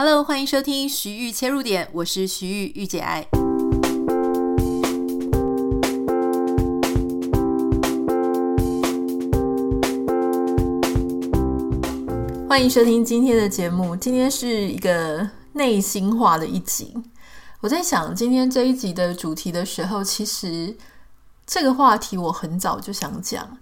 Hello，欢迎收听徐玉切入点，我是徐玉玉姐爱。欢迎收听今天的节目，今天是一个内心话的一集。我在想今天这一集的主题的时候，其实这个话题我很早就想讲。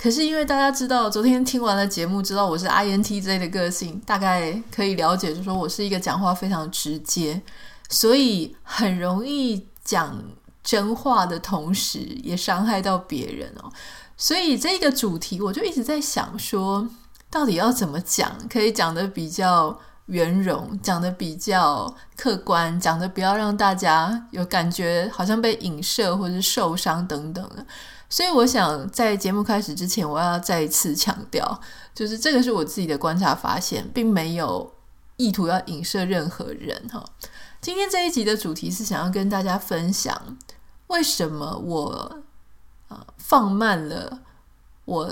可是因为大家知道，昨天听完了节目，知道我是 INTJ 的个性，大概可以了解，就说我是一个讲话非常直接，所以很容易讲真话的同时，也伤害到别人哦。所以这个主题，我就一直在想说，到底要怎么讲，可以讲得比较圆融，讲得比较客观，讲得不要让大家有感觉好像被影射或者受伤等等的。所以我想在节目开始之前，我要再一次强调，就是这个是我自己的观察发现，并没有意图要影射任何人哈。今天这一集的主题是想要跟大家分享，为什么我呃放慢了我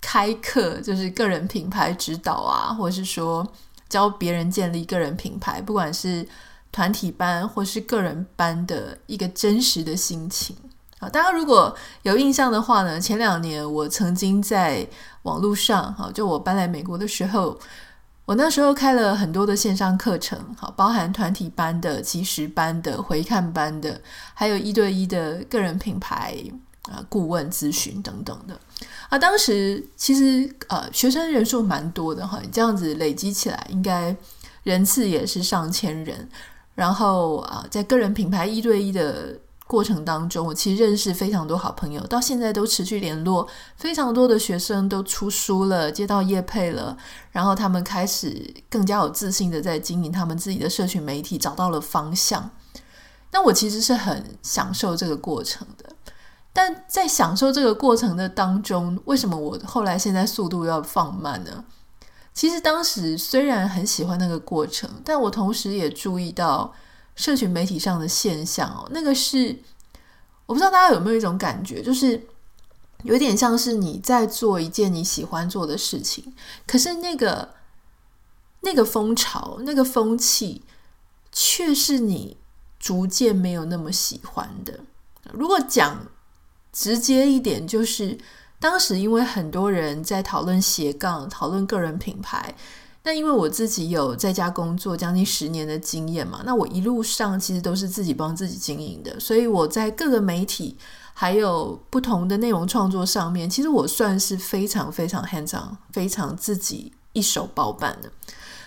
开课，就是个人品牌指导啊，或者是说教别人建立个人品牌，不管是团体班或是个人班的一个真实的心情。啊，大家如果有印象的话呢，前两年我曾经在网络上，哈，就我搬来美国的时候，我那时候开了很多的线上课程，好，包含团体班的、即时班的、回看班的，还有一对一的个人品牌啊顾问咨询等等的。啊，当时其实呃学生人数蛮多的哈，你这样子累积起来，应该人次也是上千人。然后啊，在个人品牌一对一的过程当中，我其实认识非常多好朋友，到现在都持续联络。非常多的学生都出书了，接到业配了，然后他们开始更加有自信的在经营他们自己的社群媒体，找到了方向。那我其实是很享受这个过程的，但在享受这个过程的当中，为什么我后来现在速度要放慢呢？其实当时虽然很喜欢那个过程，但我同时也注意到。社群媒体上的现象哦，那个是我不知道大家有没有一种感觉，就是有点像是你在做一件你喜欢做的事情，可是那个那个风潮、那个风气，却是你逐渐没有那么喜欢的。如果讲直接一点，就是当时因为很多人在讨论斜杠、讨论个人品牌。那因为我自己有在家工作将近十年的经验嘛，那我一路上其实都是自己帮自己经营的，所以我在各个媒体还有不同的内容创作上面，其实我算是非常非常 hands on，非常自己一手包办的。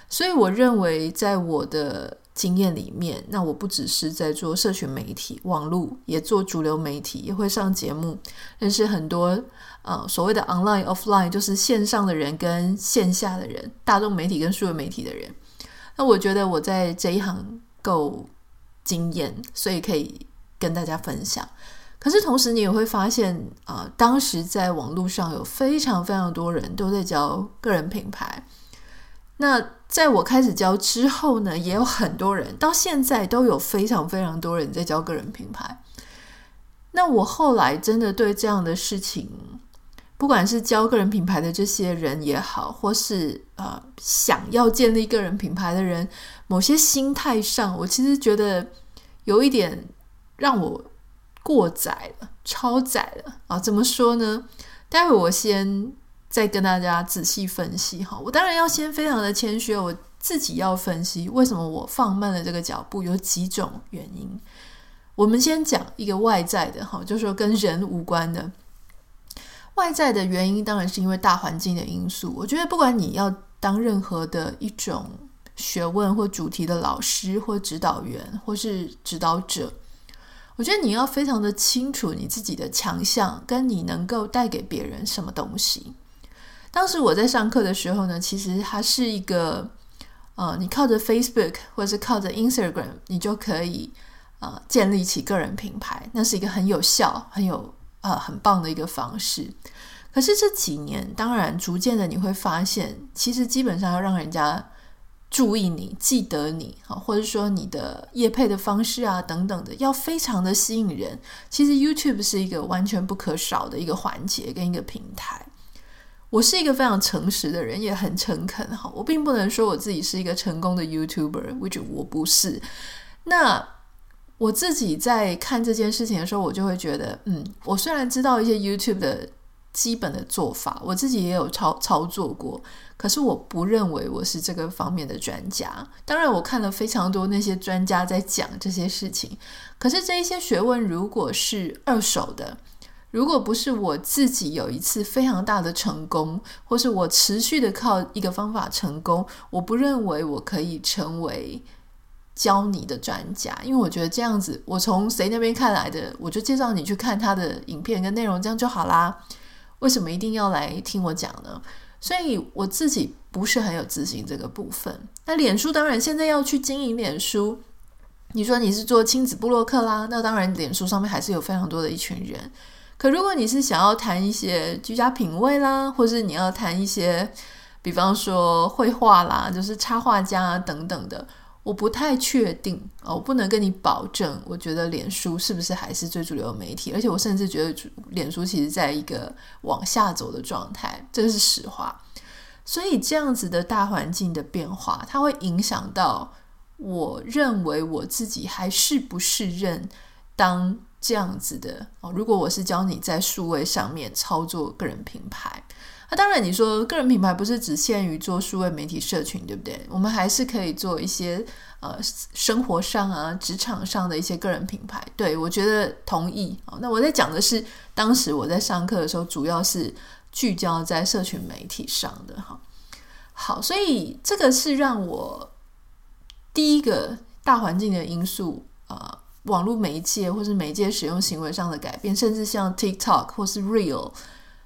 所以我认为，在我的经验里面，那我不只是在做社群媒体、网络，也做主流媒体，也会上节目，认识很多。呃，所谓的 online offline 就是线上的人跟线下的人，大众媒体跟数位媒体的人。那我觉得我在这一行够经验，所以可以跟大家分享。可是同时你也会发现，呃，当时在网络上有非常非常多人都在教个人品牌。那在我开始教之后呢，也有很多人到现在都有非常非常多人在教个人品牌。那我后来真的对这样的事情。不管是教个人品牌的这些人也好，或是呃想要建立个人品牌的人，某些心态上，我其实觉得有一点让我过载了、超载了啊！怎么说呢？待会我先再跟大家仔细分析哈。我当然要先非常的谦虚，我自己要分析为什么我放慢了这个脚步，有几种原因。我们先讲一个外在的哈，就是说跟人无关的。外在的原因当然是因为大环境的因素。我觉得不管你要当任何的一种学问或主题的老师或指导员或是指导者，我觉得你要非常的清楚你自己的强项跟你能够带给别人什么东西。当时我在上课的时候呢，其实它是一个呃，你靠着 Facebook 或者是靠着 Instagram，你就可以呃建立起个人品牌，那是一个很有效、很有。呃，很棒的一个方式。可是这几年，当然逐渐的你会发现，其实基本上要让人家注意你、记得你，或者说你的业配的方式啊等等的，要非常的吸引人。其实 YouTube 是一个完全不可少的一个环节跟一个平台。我是一个非常诚实的人，也很诚恳哈。我并不能说我自己是一个成功的 YouTuber，which 我不是。那我自己在看这件事情的时候，我就会觉得，嗯，我虽然知道一些 YouTube 的基本的做法，我自己也有操操作过，可是我不认为我是这个方面的专家。当然，我看了非常多那些专家在讲这些事情，可是这一些学问如果是二手的。如果不是我自己有一次非常大的成功，或是我持续的靠一个方法成功，我不认为我可以成为教你的专家，因为我觉得这样子，我从谁那边看来的，我就介绍你去看他的影片跟内容，这样就好啦。为什么一定要来听我讲呢？所以我自己不是很有自信这个部分。那脸书当然现在要去经营脸书，你说你是做亲子部落客啦，那当然脸书上面还是有非常多的一群人。可如果你是想要谈一些居家品味啦，或是你要谈一些，比方说绘画啦，就是插画家啊等等的，我不太确定哦，我不能跟你保证。我觉得脸书是不是还是最主流的媒体？而且我甚至觉得脸书其实在一个往下走的状态，这个是实话。所以这样子的大环境的变化，它会影响到我认为我自己还是不适任当。这样子的哦，如果我是教你在数位上面操作个人品牌，那当然你说个人品牌不是只限于做数位媒体社群，对不对？我们还是可以做一些呃生活上啊、职场上的一些个人品牌。对，我觉得同意。那我在讲的是当时我在上课的时候，主要是聚焦在社群媒体上的哈。好，所以这个是让我第一个大环境的因素啊。网络媒介或是媒介使用行为上的改变，甚至像 TikTok 或是 Real，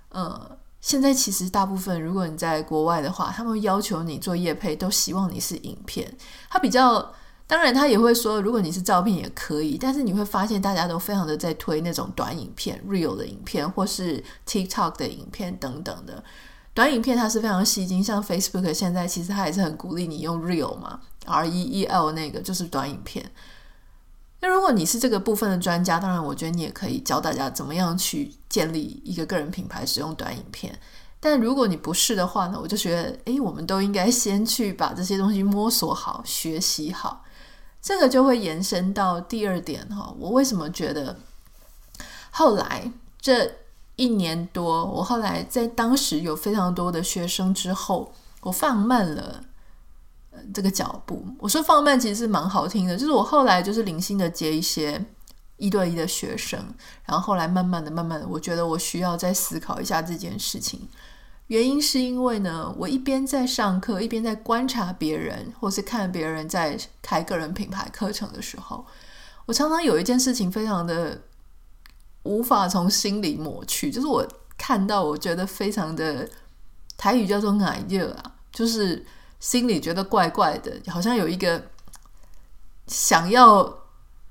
呃，现在其实大部分如果你在国外的话，他们要求你做业配，都希望你是影片。他比较，当然他也会说，如果你是照片也可以，但是你会发现大家都非常的在推那种短影片、Real 的影片或是 TikTok 的影片等等的短影片，它是非常吸睛。像 Facebook 现在其实它也是很鼓励你用 Real 嘛，R E E L 那个就是短影片。那如果你是这个部分的专家，当然我觉得你也可以教大家怎么样去建立一个个人品牌，使用短影片。但如果你不是的话呢，我就觉得，诶，我们都应该先去把这些东西摸索好、学习好。这个就会延伸到第二点哈，我为什么觉得后来这一年多，我后来在当时有非常多的学生之后，我放慢了。这个脚步，我说放慢其实是蛮好听的。就是我后来就是零星的接一些一对一的学生，然后后来慢慢的、慢慢的，我觉得我需要再思考一下这件事情。原因是因为呢，我一边在上课，一边在观察别人，或是看别人在开个人品牌课程的时候，我常常有一件事情非常的无法从心里抹去，就是我看到，我觉得非常的台语叫做“奶热”啊，就是。心里觉得怪怪的，好像有一个想要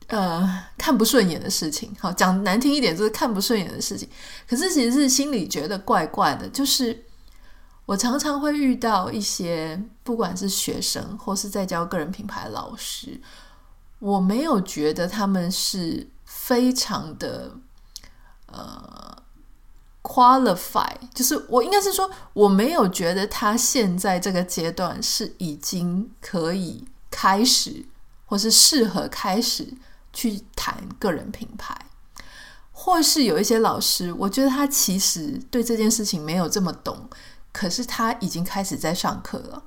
呃看不顺眼的事情。好，讲难听一点就是看不顺眼的事情。可是其实是心里觉得怪怪的，就是我常常会遇到一些，不管是学生或是在教个人品牌老师，我没有觉得他们是非常的呃。Qualify 就是我应该是说，我没有觉得他现在这个阶段是已经可以开始，或是适合开始去谈个人品牌，或是有一些老师，我觉得他其实对这件事情没有这么懂，可是他已经开始在上课了。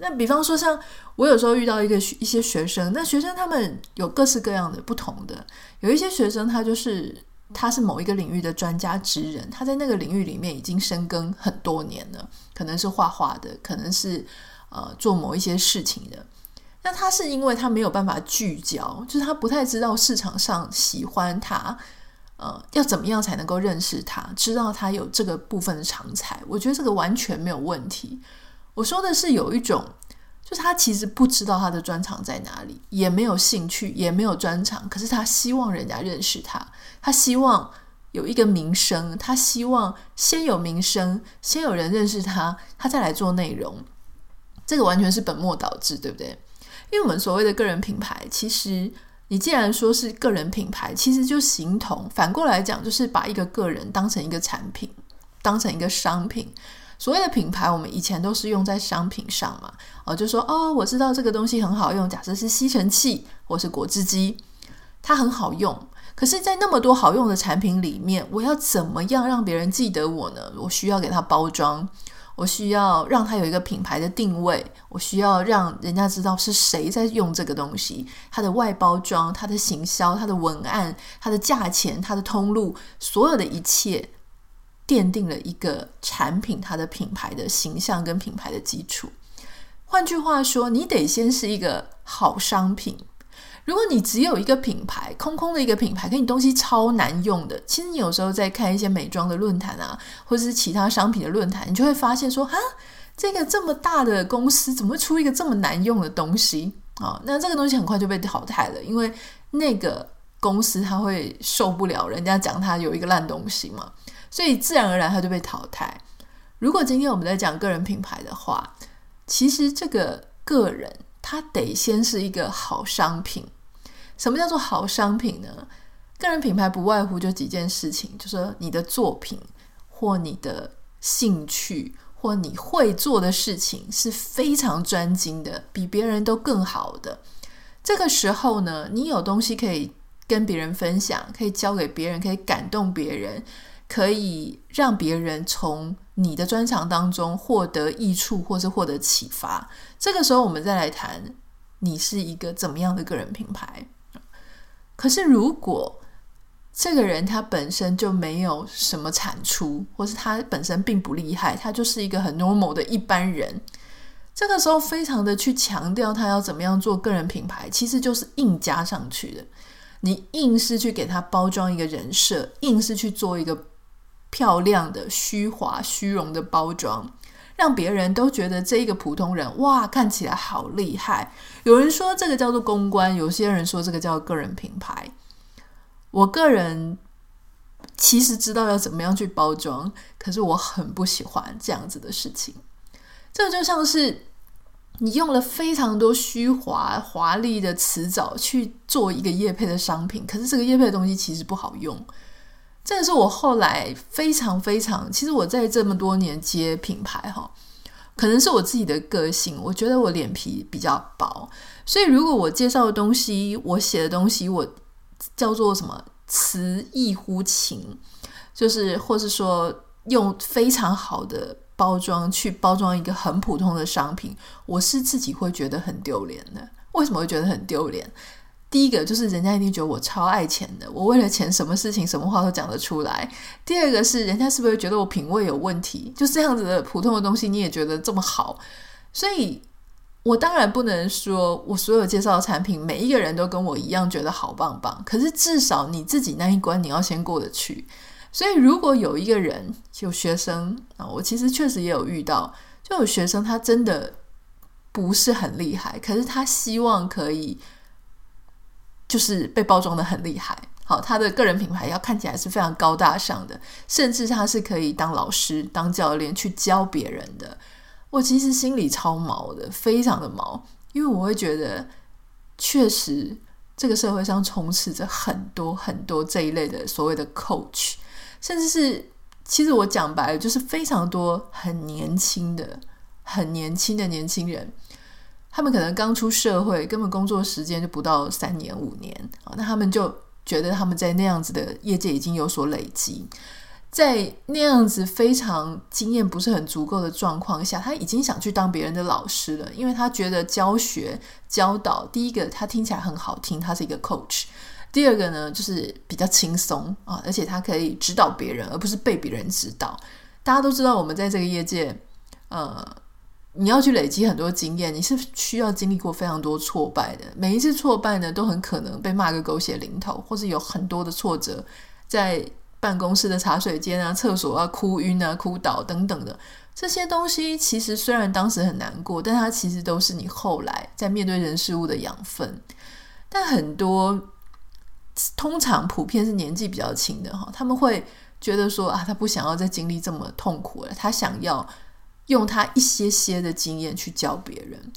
那比方说，像我有时候遇到一个一些学生，那学生他们有各式各样的不同的，有一些学生他就是。他是某一个领域的专家职人，他在那个领域里面已经深耕很多年了，可能是画画的，可能是呃做某一些事情的。那他是因为他没有办法聚焦，就是他不太知道市场上喜欢他，呃，要怎么样才能够认识他，知道他有这个部分的长才。我觉得这个完全没有问题。我说的是有一种。就他其实不知道他的专长在哪里，也没有兴趣，也没有专长，可是他希望人家认识他，他希望有一个名声，他希望先有名声，先有人认识他，他再来做内容。这个完全是本末倒置，对不对？因为我们所谓的个人品牌，其实你既然说是个人品牌，其实就形同反过来讲，就是把一个个人当成一个产品，当成一个商品。所谓的品牌，我们以前都是用在商品上嘛，哦，就说哦，我知道这个东西很好用，假设是吸尘器或是果汁机，它很好用。可是，在那么多好用的产品里面，我要怎么样让别人记得我呢？我需要给它包装，我需要让它有一个品牌的定位，我需要让人家知道是谁在用这个东西，它的外包装、它的行销、它的文案、它的价钱、它的通路，所有的一切，奠定了一个产品它的品牌的形象跟品牌的基础。换句话说，你得先是一个好商品。如果你只有一个品牌，空空的一个品牌，跟你东西超难用的，其实你有时候在看一些美妆的论坛啊，或者是其他商品的论坛，你就会发现说，哈，这个这么大的公司怎么会出一个这么难用的东西啊？那这个东西很快就被淘汰了，因为那个公司他会受不了人家讲他有一个烂东西嘛，所以自然而然他就被淘汰。如果今天我们在讲个人品牌的话，其实这个个人。它得先是一个好商品。什么叫做好商品呢？个人品牌不外乎就几件事情，就是说你的作品或你的兴趣或你会做的事情是非常专精的，比别人都更好的。这个时候呢，你有东西可以跟别人分享，可以教给别人，可以感动别人，可以让别人从你的专长当中获得益处，或是获得启发。这个时候，我们再来谈你是一个怎么样的个人品牌。可是，如果这个人他本身就没有什么产出，或是他本身并不厉害，他就是一个很 normal 的一般人，这个时候非常的去强调他要怎么样做个人品牌，其实就是硬加上去的。你硬是去给他包装一个人设，硬是去做一个。漂亮的虚华虚荣的包装，让别人都觉得这一个普通人哇，看起来好厉害。有人说这个叫做公关，有些人说这个叫个人品牌。我个人其实知道要怎么样去包装，可是我很不喜欢这样子的事情。这就像是你用了非常多虚华华丽的词藻去做一个业配的商品，可是这个业配的东西其实不好用。这个是我后来非常非常，其实我在这么多年接品牌哈，可能是我自己的个性，我觉得我脸皮比较薄，所以如果我介绍的东西，我写的东西，我叫做什么词意乎情，就是或是说用非常好的包装去包装一个很普通的商品，我是自己会觉得很丢脸的。为什么会觉得很丢脸？第一个就是人家一定觉得我超爱钱的，我为了钱什么事情什么话都讲得出来。第二个是人家是不是觉得我品味有问题？就这样子的普通的东西你也觉得这么好？所以我当然不能说我所有介绍的产品每一个人都跟我一样觉得好棒棒，可是至少你自己那一关你要先过得去。所以如果有一个人有学生啊，我其实确实也有遇到，就有学生他真的不是很厉害，可是他希望可以。就是被包装得很厉害，好，他的个人品牌要看起来是非常高大上的，甚至他是可以当老师、当教练去教别人的。我其实心里超毛的，非常的毛，因为我会觉得，确实这个社会上充斥着很多很多这一类的所谓的 coach，甚至是其实我讲白了，就是非常多很年轻的、很年轻的年轻人。他们可能刚出社会，根本工作时间就不到三年五年啊，那他们就觉得他们在那样子的业界已经有所累积，在那样子非常经验不是很足够的状况下，他已经想去当别人的老师了，因为他觉得教学教导，第一个他听起来很好听，他是一个 coach；第二个呢，就是比较轻松啊，而且他可以指导别人，而不是被别人指导。大家都知道，我们在这个业界，呃。你要去累积很多经验，你是需要经历过非常多挫败的。每一次挫败呢，都很可能被骂个狗血淋头，或是有很多的挫折，在办公室的茶水间啊、厕所啊、哭晕啊、哭倒等等的这些东西。其实虽然当时很难过，但它其实都是你后来在面对人事物的养分。但很多通常普遍是年纪比较轻的哈，他们会觉得说啊，他不想要再经历这么痛苦了，他想要。用他一些些的经验去教别人。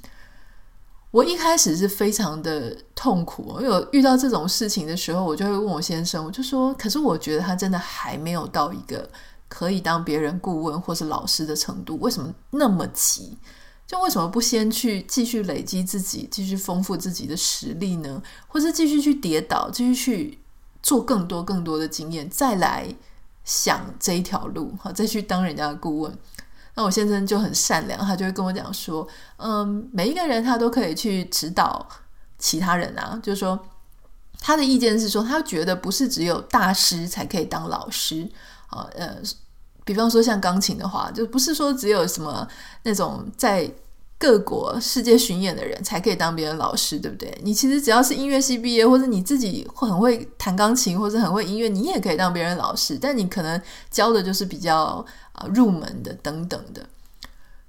我一开始是非常的痛苦，因为我遇到这种事情的时候，我就会问我先生，我就说：“可是我觉得他真的还没有到一个可以当别人顾问或是老师的程度，为什么那么急？就为什么不先去继续累积自己，继续丰富自己的实力呢？或是继续去跌倒，继续去做更多更多的经验，再来想这一条路，好，再去当人家的顾问。那我先生就很善良，他就会跟我讲说，嗯，每一个人他都可以去指导其他人啊，就是说他的意见是说，他觉得不是只有大师才可以当老师啊，呃，比方说像钢琴的话，就不是说只有什么那种在。各国世界巡演的人才可以当别人老师，对不对？你其实只要是音乐系毕业，或者你自己很会弹钢琴，或者很会音乐，你也可以当别人老师。但你可能教的就是比较啊入门的等等的。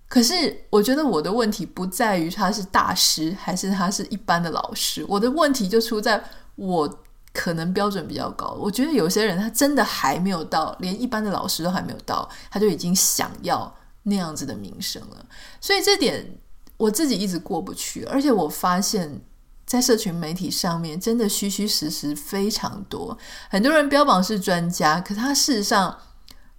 可是我觉得我的问题不在于他是大师还是他是一般的老师，我的问题就出在我可能标准比较高。我觉得有些人他真的还没有到，连一般的老师都还没有到，他就已经想要。那样子的名声了，所以这点我自己一直过不去。而且我发现，在社群媒体上面，真的虚虚实实非常多。很多人标榜是专家，可他事实上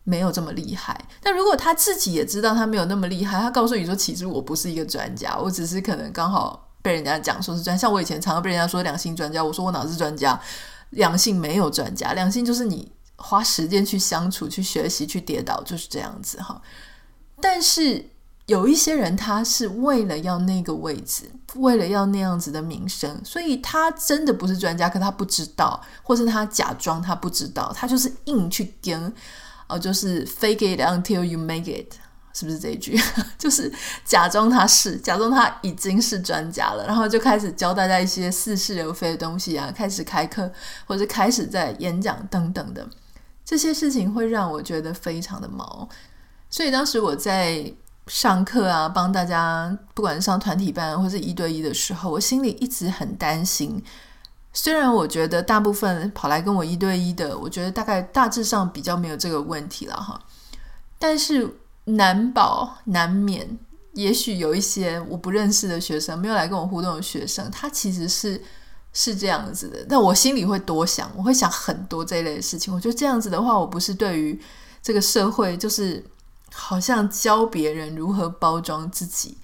没有这么厉害。但如果他自己也知道他没有那么厉害，他告诉你说：“其实我不是一个专家，我只是可能刚好被人家讲说是专。像我以前常常被人家说两性专家，我说我哪是专家？两性没有专家，两性就是你花时间去相处、去学习、去跌倒，就是这样子哈。”但是有一些人，他是为了要那个位置，为了要那样子的名声，所以他真的不是专家，可他不知道，或是他假装他不知道，他就是硬去跟，哦，就是 fake it until you make it，是不是这一句？就是假装他是，假装他已经是专家了，然后就开始教大家一些似是而非的东西啊，开始开课，或者开始在演讲等等的，这些事情会让我觉得非常的毛。所以当时我在上课啊，帮大家不管上团体班或是一对一的时候，我心里一直很担心。虽然我觉得大部分跑来跟我一对一的，我觉得大概大致上比较没有这个问题了哈，但是难保难免，也许有一些我不认识的学生，没有来跟我互动的学生，他其实是是这样子的。但我心里会多想，我会想很多这一类的事情。我觉得这样子的话，我不是对于这个社会就是。好像教别人如何包装自己，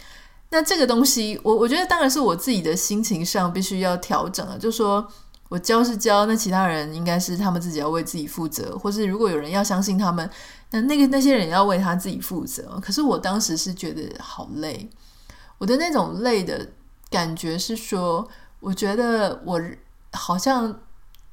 那这个东西，我我觉得当然是我自己的心情上必须要调整了。就说我教是教，那其他人应该是他们自己要为自己负责，或是如果有人要相信他们，那那个那些人要为他自己负责。可是我当时是觉得好累，我的那种累的感觉是说，我觉得我好像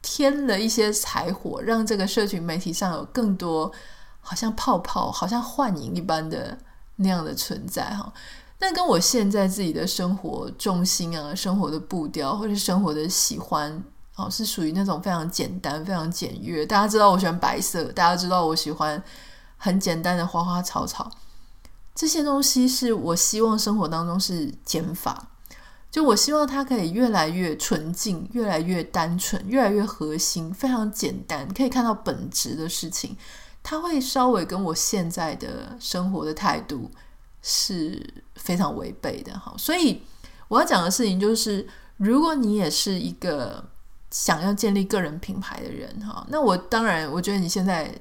添了一些柴火，让这个社群媒体上有更多。好像泡泡，好像幻影一般的那样的存在哈，但跟我现在自己的生活重心啊、生活的步调或者生活的喜欢，哦，是属于那种非常简单、非常简约。大家知道我喜欢白色，大家知道我喜欢很简单的花花草草，这些东西是我希望生活当中是减法，就我希望它可以越来越纯净、越来越单纯、越来越核心，非常简单，可以看到本质的事情。他会稍微跟我现在的生活的态度是非常违背的哈，所以我要讲的事情就是，如果你也是一个想要建立个人品牌的人哈，那我当然我觉得你现在，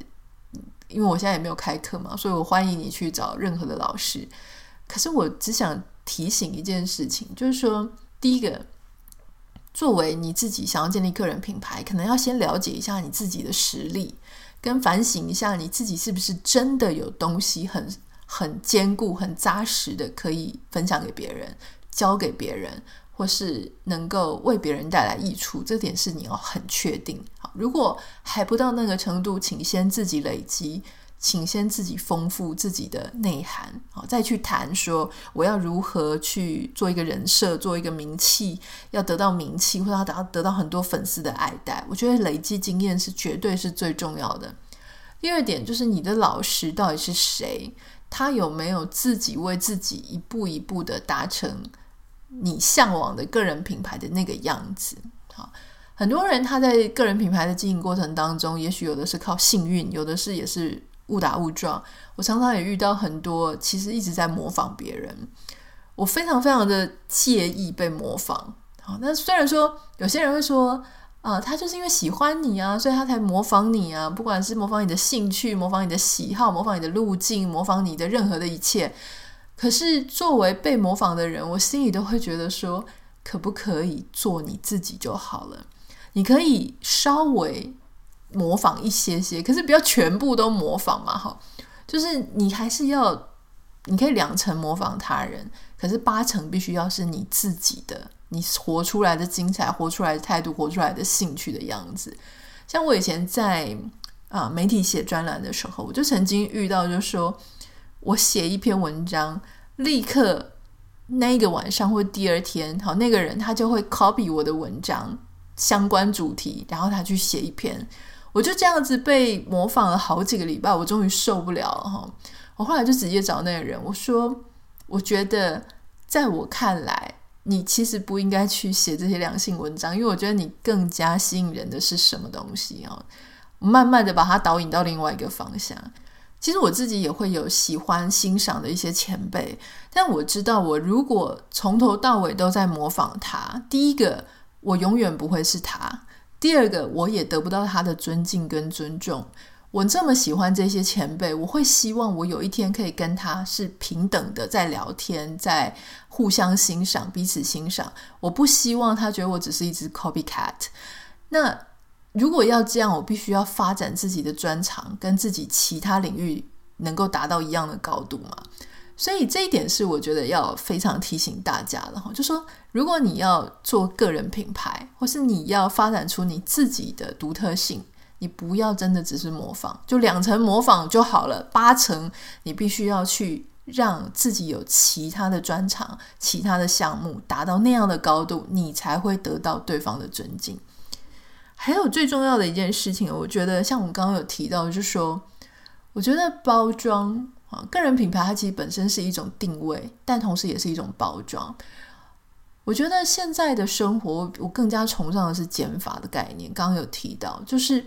因为我现在也没有开课嘛，所以我欢迎你去找任何的老师。可是我只想提醒一件事情，就是说，第一个，作为你自己想要建立个人品牌，可能要先了解一下你自己的实力。跟反省一下你自己是不是真的有东西很很坚固、很扎实的可以分享给别人、教给别人，或是能够为别人带来益处，这点是你要很确定。好，如果还不到那个程度，请先自己累积，请先自己丰富自己的内涵，好，再去谈说我要如何去做一个人设，做一个名气，要得到名气，或者要得到得到很多粉丝的爱戴。我觉得累积经验是绝对是最重要的。第二点就是你的老师到底是谁？他有没有自己为自己一步一步的达成你向往的个人品牌的那个样子？好，很多人他在个人品牌的经营过程当中，也许有的是靠幸运，有的是也是。误打误撞，我常常也遇到很多，其实一直在模仿别人。我非常非常的介意被模仿。好，那虽然说有些人会说，呃，他就是因为喜欢你啊，所以他才模仿你啊，不管是模仿你的兴趣，模仿你的喜好，模仿你的路径，模仿你的任何的一切。可是作为被模仿的人，我心里都会觉得说，可不可以做你自己就好了？你可以稍微模仿一些些，可是不要全部都模仿嘛，哈。就是你还是要，你可以两成模仿他人，可是八成必须要是你自己的。你活出来的精彩，活出来的态度，活出来的兴趣的样子。像我以前在啊、媒体写专栏的时候，我就曾经遇到，就是说我写一篇文章，立刻那一个晚上或第二天，好，那个人他就会 copy 我的文章相关主题，然后他去写一篇，我就这样子被模仿了好几个礼拜，我终于受不了了哈。我后来就直接找那个人，我说，我觉得在我看来。你其实不应该去写这些良性文章，因为我觉得你更加吸引人的是什么东西哦？慢慢的把它导引到另外一个方向。其实我自己也会有喜欢欣赏的一些前辈，但我知道，我如果从头到尾都在模仿他，第一个我永远不会是他，第二个我也得不到他的尊敬跟尊重。我这么喜欢这些前辈，我会希望我有一天可以跟他是平等的在聊天，在互相欣赏、彼此欣赏。我不希望他觉得我只是一只 copycat。那如果要这样，我必须要发展自己的专长，跟自己其他领域能够达到一样的高度嘛。所以这一点是我觉得要非常提醒大家的哈，就说如果你要做个人品牌，或是你要发展出你自己的独特性。你不要真的只是模仿，就两层模仿就好了，八成你必须要去让自己有其他的专长、其他的项目达到那样的高度，你才会得到对方的尊敬。还有最重要的一件事情，我觉得像我们刚刚有提到，就是说，我觉得包装啊，个人品牌它其实本身是一种定位，但同时也是一种包装。我觉得现在的生活，我更加崇尚的是减法的概念。刚刚有提到，就是。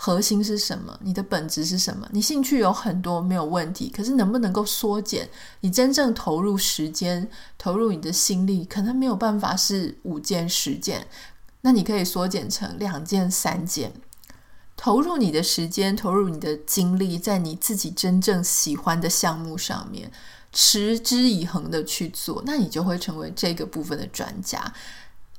核心是什么？你的本质是什么？你兴趣有很多没有问题，可是能不能够缩减？你真正投入时间、投入你的心力，可能没有办法是五件、十件，那你可以缩减成两件、三件。投入你的时间，投入你的精力，在你自己真正喜欢的项目上面，持之以恒的去做，那你就会成为这个部分的专家。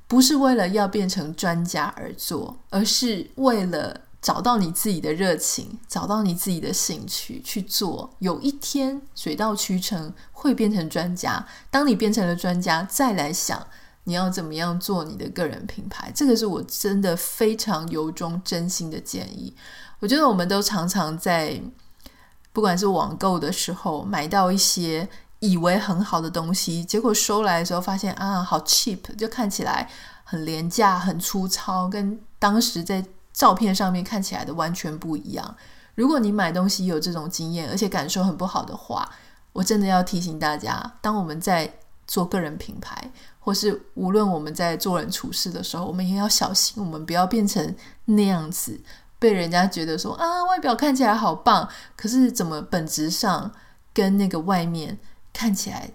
不是为了要变成专家而做，而是为了。找到你自己的热情，找到你自己的兴趣去做，有一天水到渠成会变成专家。当你变成了专家，再来想你要怎么样做你的个人品牌，这个是我真的非常由衷真心的建议。我觉得我们都常常在不管是网购的时候买到一些以为很好的东西，结果收来的时候发现啊，好 cheap，就看起来很廉价、很粗糙，跟当时在照片上面看起来的完全不一样。如果你买东西有这种经验，而且感受很不好的话，我真的要提醒大家：当我们在做个人品牌，或是无论我们在做人处事的时候，我们也要小心，我们不要变成那样子，被人家觉得说啊，外表看起来好棒，可是怎么本质上跟那个外面看起来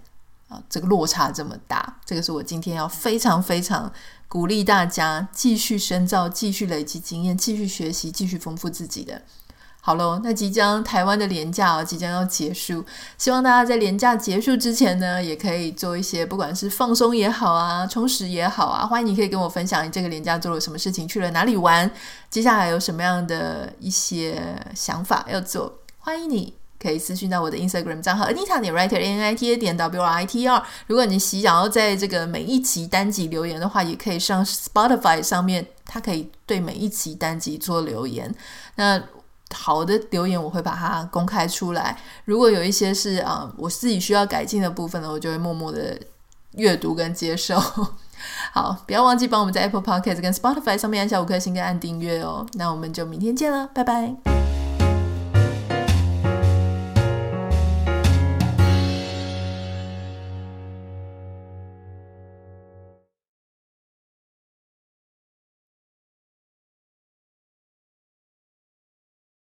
啊，这个落差这么大？这个是我今天要非常非常。鼓励大家继续深造，继续累积经验，继续学习，继续丰富自己的。好喽，那即将台湾的连假即将要结束，希望大家在连假结束之前呢，也可以做一些不管是放松也好啊，充实也好啊。欢迎你可以跟我分享你这个连假做了什么事情，去了哪里玩，接下来有什么样的一些想法要做，欢迎你。可以私讯到我的 Instagram 账号 Anita 点 Writer N I T A 点 W R I T R。如果你想要在这个每一集单集留言的话，也可以上 Spotify 上面，它可以对每一集单集做留言。那好的留言我会把它公开出来。如果有一些是啊、我自己需要改进的部分呢，我就会默默的阅读跟接受。好，不要忘记帮我们在 Apple Podcast 跟 Spotify 上面按下五颗星跟按订阅哦。那我们就明天见了，拜拜。